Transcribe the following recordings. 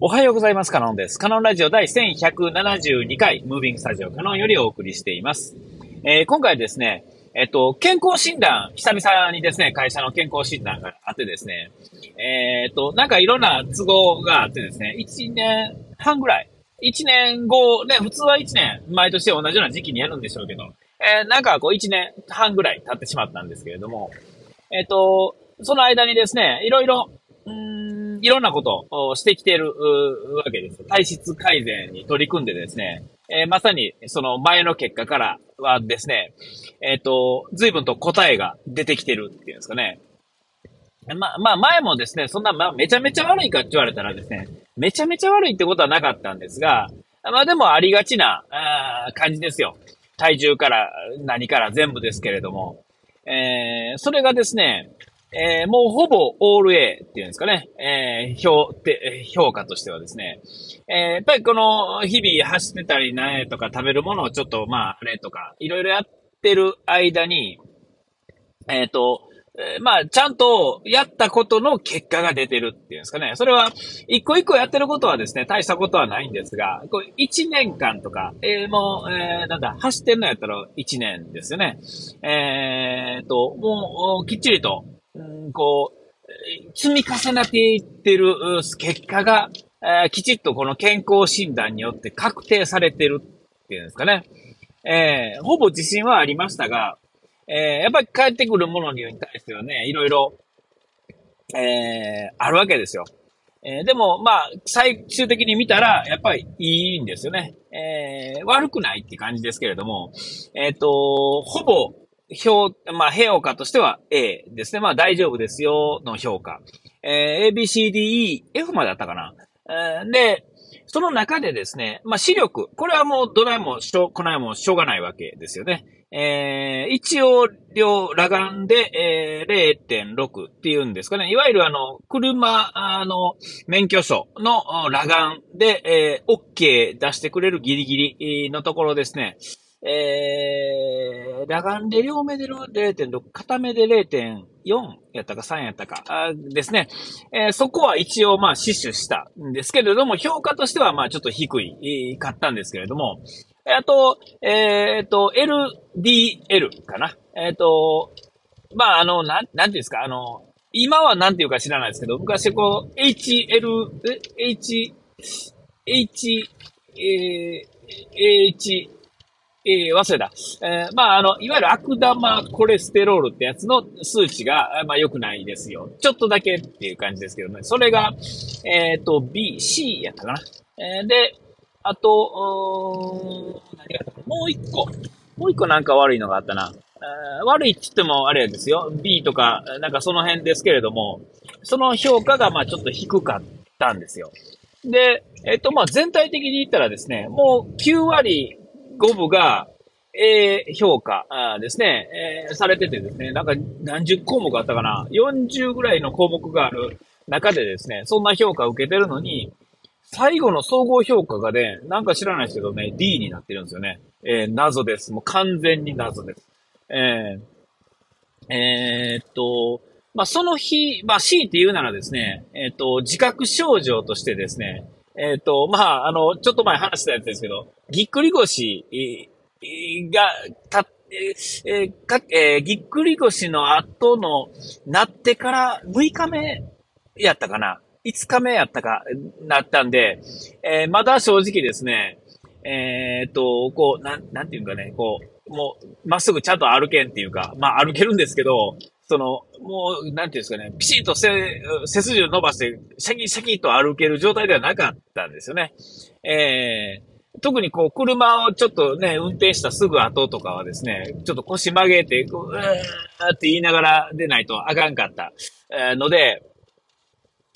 おはようございます。カノンです。カノンラジオ第1172回、ムービングスタジオカノンよりお送りしています。えー、今回ですね、えっと、健康診断、久々にですね、会社の健康診断があってですね、えー、っと、なんかいろんな都合があってですね、1年半ぐらい、1年後、ね、普通は1年、毎年同じような時期にやるんでしょうけど、えー、なんかこう1年半ぐらい経ってしまったんですけれども、えっと、その間にですね、いろいろ、いろんなことをしてきているわけです。体質改善に取り組んでですね、えー、まさにその前の結果からはですね、えっ、ー、と、随分と答えが出てきてるっていうんですかね。まあ、まあ、前もですね、そんな、まあ、めちゃめちゃ悪いかって言われたらですね、めちゃめちゃ悪いってことはなかったんですが、まあでもありがちな、あ感じですよ。体重から何から全部ですけれども。えー、それがですね、えー、もうほぼオール A っていうんですかね、えー、評、評価としてはですね、えー、やっぱりこの日々走ってたりなとか食べるものをちょっとまああれとか、いろいろやってる間に、えっ、と、まあ、ちゃんとやったことの結果が出てるっていうんですかね。それは、一個一個やってることはですね、大したことはないんですが、こう1年間とか、えー、もう、えー、なんだ、走ってんのやったら1年ですよね。えー、と、もう、きっちりと、うん、こう、積み重ねていってる結果が、えー、きちっとこの健康診断によって確定されてるっていうんですかね。えー、ほぼ自信はありましたが、えー、やっぱり帰ってくるものに対してはね、いろいろ、えー、あるわけですよ。えー、でも、まあ、最終的に見たら、やっぱりいいんですよね。えー、悪くないって感じですけれども、えっ、ー、と、ほぼ、評、まあ、評価としては A ですね。まあ、大丈夫ですよの評価。えー、A, B, C, D, E, F まであったかな。えー、で、その中でですね、まあ、視力。これはもう、どないもしょ、こないもしょうがないわけですよね。えー、一応、両、裸眼で、えー、0.6っていうんですかね。いわゆるあの、車、あの、免許証の裸眼で、えー、OK 出してくれるギリギリのところですね。えー、裸眼で両目で0.6、片目で0.4やったか3やったか、あですね。えー、そこは一応まあ死守したんですけれども、評価としてはまあちょっと低い、かったんですけれども、あと、えっ、ー、と、LDL かな。えっ、ー、と、まああの、なん、なんていうんですか、あの、今はなんていうか知らないですけど、昔こう、HL、え、H、H、えー、H、えー、忘れた。えー、まあ、あの、いわゆる悪玉コレステロールってやつの数値が、まあ、良くないですよ。ちょっとだけっていう感じですけどね。それが、えっ、ー、と、B、C やったかな。えー、で、あと、何がもう一個。もう一個なんか悪いのがあったな。えー、悪いって言ってもあれですよ。B とか、なんかその辺ですけれども、その評価がまあちょっと低かったんですよ。で、えっとまあ全体的に言ったらですね、もう9割5部が、えー、評価ですね、えー、されててですね、なんか何十項目あったかな、40ぐらいの項目がある中でですね、そんな評価を受けてるのに、最後の総合評価がね、なんか知らないですけどね、D になってるんですよね。えー、謎です。もう完全に謎です。えー、えー、っと、まあ、その日、まあ、C って言うならですね、え、っと、自覚症状としてですね、えっ、ー、と、まあ、あの、ちょっと前話したやつですけど、ぎっくり腰が、た、えー、か、えー、ぎっくり腰の後の、なってから6日目やったかな ?5 日目やったか、なったんで、えー、まだ正直ですね、えっ、と、こう、なん、なんていうかね、こう、もう、まっすぐちゃんと歩けんっていうか、まあ歩けるんですけど、その、もう、なんていうんですかね、ピシッと背、背筋を伸ばして、シャキシャキと歩ける状態ではなかったんですよね。えー、特にこう、車をちょっとね、運転したすぐ後とかはですね、ちょっと腰曲げて、う、ーって言いながら出ないとあかんかった、えので、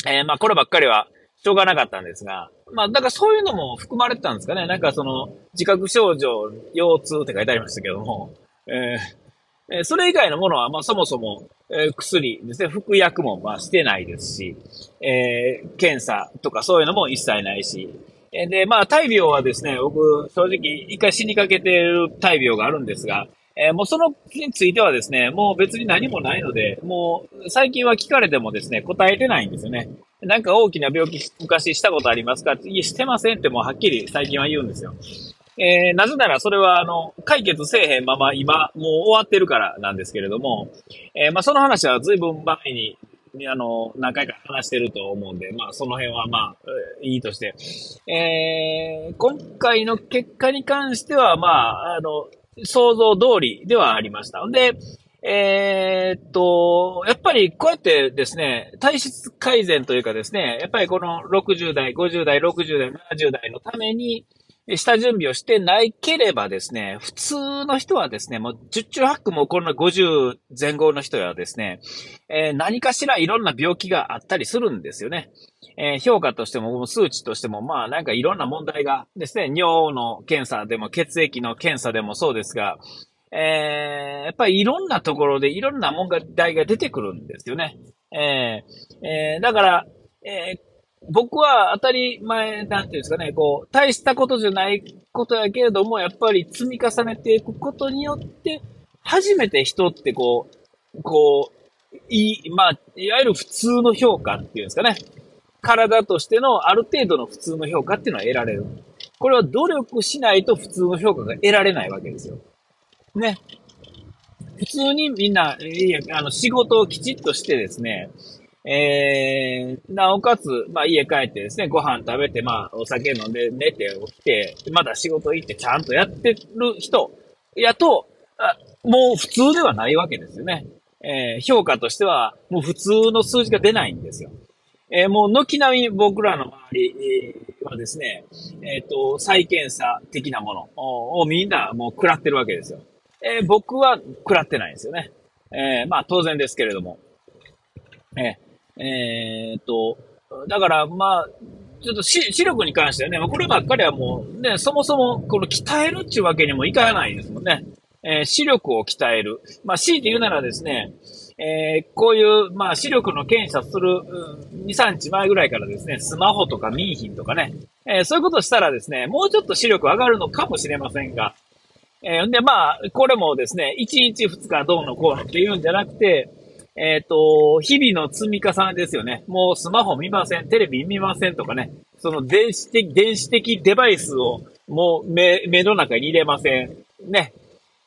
えー、まあ、こればっかりは、しょうがなかったんですが、まあ、だからそういうのも含まれてたんですかね。なんかその、自覚症状、腰痛って書いてありましたけども、えーえそれ以外のものは、まあ、そもそも、え薬ですね、服薬も、まあ、してないですし、えー、検査とかそういうのも一切ないし、えで、まあ、大病はですね、僕、正直、一回死にかけてる大病があるんですが、えー、もうそのについてはですね、もう別に何もないので、もう最近は聞かれてもですね、答えてないんですよね。なんか大きな病気昔したことありますか？って、いえ、してませんってもうはっきり最近は言うんですよ。えー、なぜならそれは、あの、解決せえへんまま今、もう終わってるからなんですけれども、えー、まあ、その話は随分前に、あの、何回か話してると思うんで、まあ、その辺はまあ、いいとして、えー、今回の結果に関しては、まあ、あの、想像通りではありました。で、えー、っと、やっぱりこうやってですね、体質改善というかですね、やっぱりこの60代、50代、60代、70代のために、下準備をしてないければですね、普通の人はですね、もう十中八九もこの50前後の人はですね、えー、何かしらいろんな病気があったりするんですよね。えー、評価としても、数値としても、まあなんかいろんな問題がですね、尿の検査でも血液の検査でもそうですが、えー、やっぱりいろんなところでいろんな問題が出てくるんですよね。えー、えー、だから、えー僕は当たり前、なんていうんですかね、こう、大したことじゃないことやけれども、やっぱり積み重ねていくことによって、初めて人ってこう、こう、いい、まあ、いわゆる普通の評価っていうんですかね。体としてのある程度の普通の評価っていうのは得られる。これは努力しないと普通の評価が得られないわけですよ。ね。普通にみんな、いや、あの、仕事をきちっとしてですね、えー、なおかつ、まあ家帰ってですね、ご飯食べて、まあお酒飲んで寝て起きて、まだ仕事行ってちゃんとやってる人やと、あもう普通ではないわけですよね。えー、評価としては、もう普通の数字が出ないんですよ。えー、もう軒並み僕らの周りはですね、えっ、ー、と、再検査的なものをみんなもう食らってるわけですよ。えー、僕は食らってないんですよね。え、まあ当然ですけれども。えーえー、っと、だからまあ、ちょっと視力に関してはね、こればっかりはもうね、そもそもこの鍛えるっていうわけにもいかないですもんね。えー、視力を鍛える。まあ、強いて言うならですね、えー、こういう、まあ、視力の検査する、2、3日前ぐらいからですね、スマホとかミーヒンとかね、えー、そういうことしたらですね、もうちょっと視力上がるのかもしれませんが、えー、で、まあ、これもですね、1日2日どうのこうのっていうんじゃなくて、えっ、ー、と、日々の積み重ねですよね。もうスマホ見ません、テレビ見ませんとかね。その電子的、電子的デバイスをもう目、目の中に入れません。ね。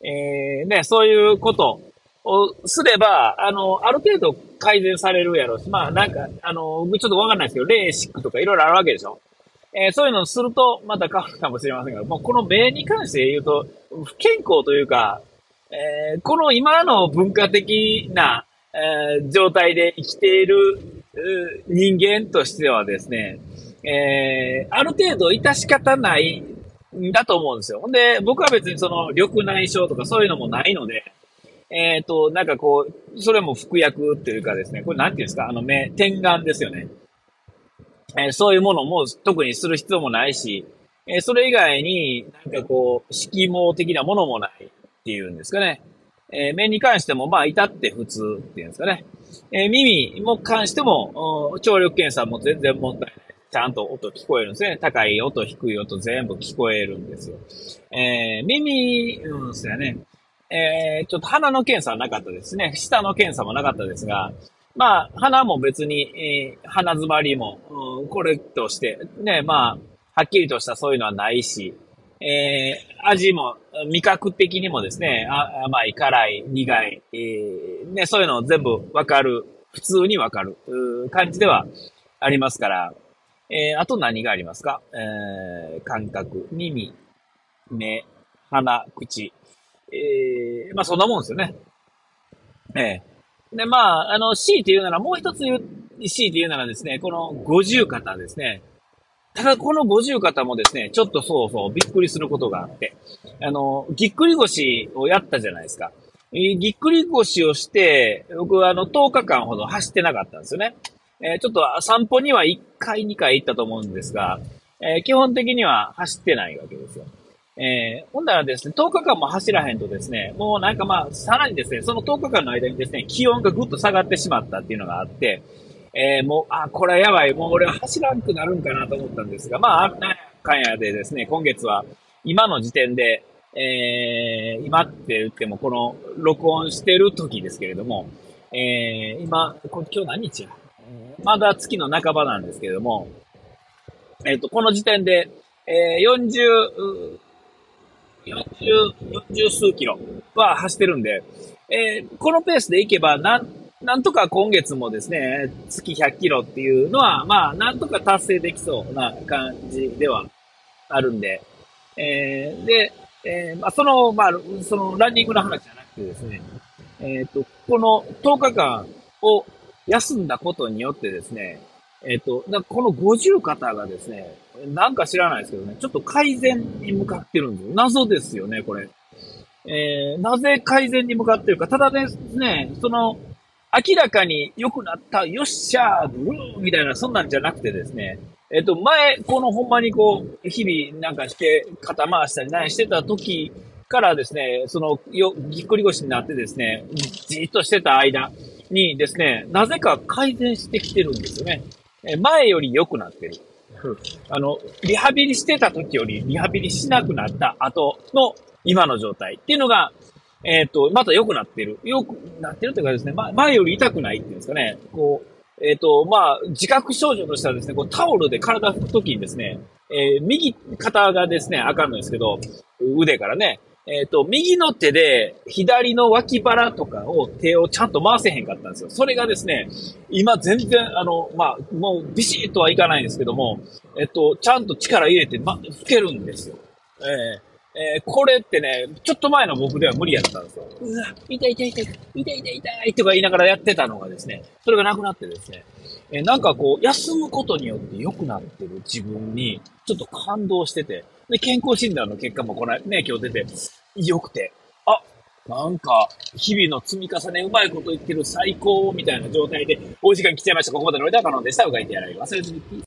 えー、ね、そういうことをすれば、あの、ある程度改善されるやろうし、まあなんか、あの、ちょっとわかんないですけど、レーシックとかいろいろあるわけでしょ。えー、そういうのをすると、また変わるかもしれませんが、もうこの目に関して言うと、不健康というか、えー、この今の文化的な、えー、状態で生きている人間としてはですね、えー、ある程度致し方ないんだと思うんですよ。ほんで、僕は別にその緑内障とかそういうのもないので、えっ、ー、と、なんかこう、それも服薬っていうかですね、これなんていうんですか、あの目、点眼ですよね。えー、そういうものも特にする必要もないし、えー、それ以外になんかこう、色毛的なものもないっていうんですかね。えー、目に関しても、まあ、至って普通っていうんですかね。えー、耳も関しても、聴力検査も全然問題ない。ちゃんと音聞こえるんですね。高い音、低い音全部聞こえるんですよ。えー、耳、うんですよね。えー、ちょっと鼻の検査はなかったですね。舌の検査もなかったですが、まあ、鼻も別に、えー、鼻詰まりも、うん、これとして、ね、まあ、はっきりとしたそういうのはないし、えー、味も、味覚的にもですね、甘い、辛い、苦い、えー、ね、そういうのを全部わかる、普通にわかる。感じではありますから、えー、あと何がありますか？えー、感覚、耳、目、鼻、口、えー、まあそんなもんですよね。えー、で、まあ、あの、C って言うなら、もう一つ言う、C って言うならですね、この五十肩ですね。ただ、この五十肩もですね、ちょっとそうそう、びっくりすることがあって、あの、ぎっくり腰をやったじゃないですか。ぎっくり腰をして、僕はあの、10日間ほど走ってなかったんですよね。えー、ちょっと散歩には1回、2回行ったと思うんですが、えー、基本的には走ってないわけですよ。えー、ほんだらですね、10日間も走らへんとですね、もうなんかまあ、さらにですね、その10日間の間にですね、気温がぐっと下がってしまったっていうのがあって、えー、もう、あ、これはやばい、もう俺は走らんくなるんかなと思ったんですが、まあ、なんかんやでですね、今月は、今の時点で、えー、今って言っても、この、録音してる時ですけれども、えー、今、今日何日や、まだ月の半ばなんですけれども、えっ、と、この時点で、えー、40、40、40数キロは走ってるんで、えー、このペースでいけば、なん、なんとか今月もですね、月100キロっていうのは、まあ、なんとか達成できそうな感じではあるんで、えー、で、えー、まあ、その、まあ、そのランニングの話じゃなくてですね、えっ、ー、と、この10日間を休んだことによってですね、えっ、ー、と、この50肩がですね、なんか知らないですけどね、ちょっと改善に向かってるんですよ。謎ですよね、これ。えー、なぜ改善に向かってるか。ただですね、その、明らかに良くなった、よっしゃー、ブルーみたいな、そんなんじゃなくてですね、えっ、と、前、このほんまにこう、日々なんかして、肩回したり何してた時からですね、その、よ、ぎっくり腰になってですね、じーっとしてた間にですね、なぜか改善してきてるんですよね。え前より良くなってる。あの、リハビリしてた時よりリハビリしなくなった後の今の状態っていうのが、えっ、ー、と、また良くなってる。良くなってるというかですね、ま、前より痛くないっていうんですかね、こう、えっ、ー、と、まあ、自覚症状としてはですね、こうタオルで体拭くときにですね、えー、右肩がですね、あかんのですけど、腕からね、えっ、ー、と、右の手で左の脇腹とかを手をちゃんと回せへんかったんですよ。それがですね、今全然、あの、まあ、もうビシッとはいかないんですけども、えっと、ちゃんと力入れて、ま、吹けるんですよ。えーえー、これってね、ちょっと前の僕では無理やったんですよ。うわ、痛い痛い痛い、痛い痛い痛いとか言いながらやってたのがですね、それがなくなってですね、えー、なんかこう、休むことによって良くなってる自分に、ちょっと感動してて、で、健康診断の結果もこのね、今日出て、良くて、あ、なんか、日々の積み重ね、うまいこと言ってる最高みたいな状態で、お時間来ちゃいました。ここまでの間は可能でした。うがいてやられ忘れずに。